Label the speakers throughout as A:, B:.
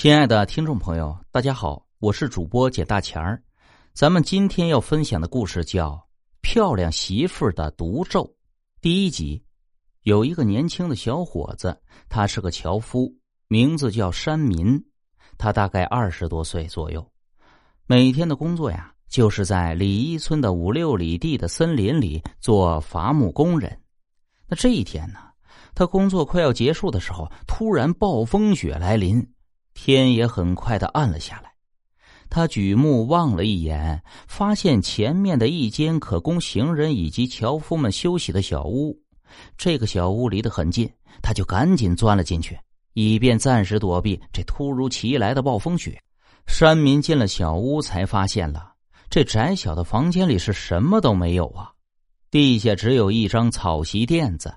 A: 亲爱的听众朋友，大家好，我是主播简大钱儿。咱们今天要分享的故事叫《漂亮媳妇的毒咒》第一集。有一个年轻的小伙子，他是个樵夫，名字叫山民。他大概二十多岁左右，每天的工作呀，就是在李一村的五六里地的森林里做伐木工人。那这一天呢，他工作快要结束的时候，突然暴风雪来临。天也很快的暗了下来，他举目望了一眼，发现前面的一间可供行人以及樵夫们休息的小屋。这个小屋离得很近，他就赶紧钻了进去，以便暂时躲避这突如其来的暴风雪。山民进了小屋，才发现了这窄小的房间里是什么都没有啊，地下只有一张草席垫子。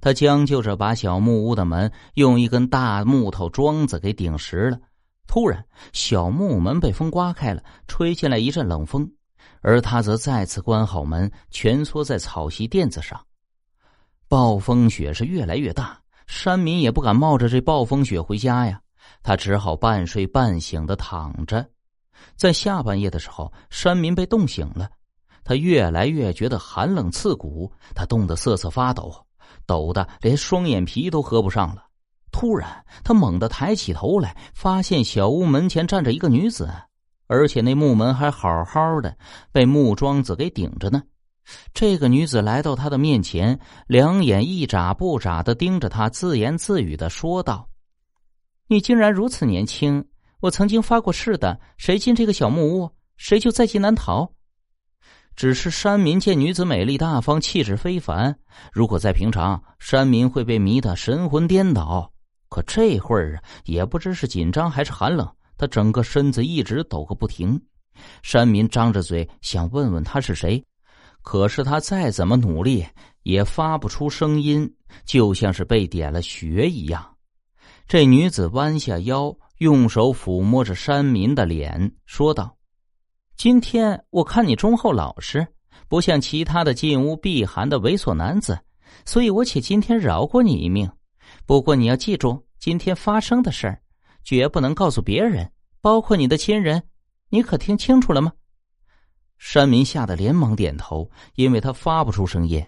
A: 他将就着把小木屋的门用一根大木头桩子给顶实了。突然，小木门被风刮开了，吹进来一阵冷风，而他则再次关好门，蜷缩在草席垫子上。暴风雪是越来越大，山民也不敢冒着这暴风雪回家呀，他只好半睡半醒的躺着。在下半夜的时候，山民被冻醒了，他越来越觉得寒冷刺骨，他冻得瑟瑟发抖。抖得连双眼皮都合不上了。突然，他猛地抬起头来，发现小屋门前站着一个女子，而且那木门还好好的被木桩子给顶着呢。这个女子来到他的面前，两眼一眨不眨的盯着他，自言自语的说道：“你竟然如此年轻！我曾经发过誓的，谁进这个小木屋，谁就在劫难逃。”只是山民见女子美丽大方，气质非凡。如果在平常，山民会被迷得神魂颠倒。可这会儿啊，也不知是紧张还是寒冷，他整个身子一直抖个不停。山民张着嘴想问问他是谁，可是他再怎么努力也发不出声音，就像是被点了穴一样。这女子弯下腰，用手抚摸着山民的脸，说道。今天我看你忠厚老实，不像其他的进屋避寒的猥琐男子，所以我且今天饶过你一命。不过你要记住，今天发生的事儿，绝不能告诉别人，包括你的亲人。你可听清楚了吗？山民吓得连忙点头，因为他发不出声音。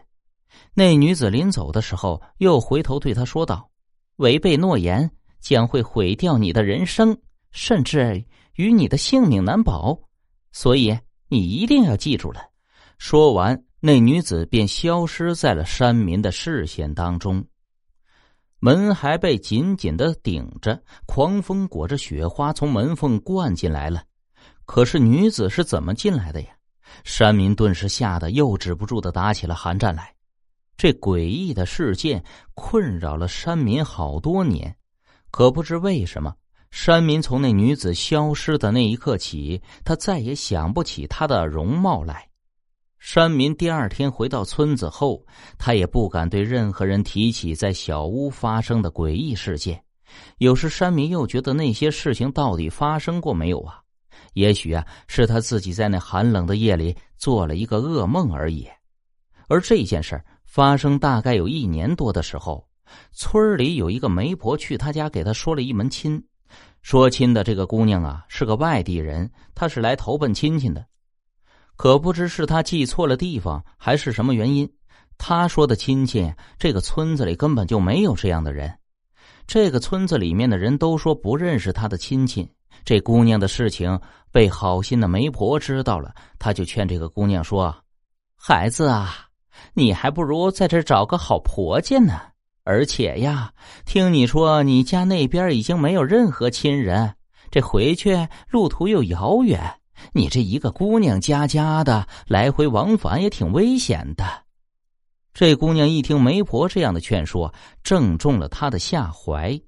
A: 那女子临走的时候，又回头对他说道：“违背诺言将会毁掉你的人生，甚至与你的性命难保。”所以你一定要记住了。说完，那女子便消失在了山民的视线当中。门还被紧紧的顶着，狂风裹着雪花从门缝灌进来了。可是女子是怎么进来的呀？山民顿时吓得又止不住的打起了寒战来。这诡异的事件困扰了山民好多年，可不知为什么。山民从那女子消失的那一刻起，他再也想不起她的容貌来。山民第二天回到村子后，他也不敢对任何人提起在小屋发生的诡异事件。有时山民又觉得那些事情到底发生过没有啊？也许啊，是他自己在那寒冷的夜里做了一个噩梦而已。而这件事发生大概有一年多的时候，村里有一个媒婆去他家给他说了一门亲。说亲的这个姑娘啊，是个外地人，她是来投奔亲戚的。可不知是他记错了地方，还是什么原因。他说的亲戚，这个村子里根本就没有这样的人。这个村子里面的人都说不认识他的亲戚。这姑娘的事情被好心的媒婆知道了，他就劝这个姑娘说：“孩子啊，你还不如在这找个好婆家呢。”而且呀，听你说你家那边已经没有任何亲人，这回去路途又遥远，你这一个姑娘家家的来回往返也挺危险的。这姑娘一听媒婆这样的劝说，正中了他的下怀。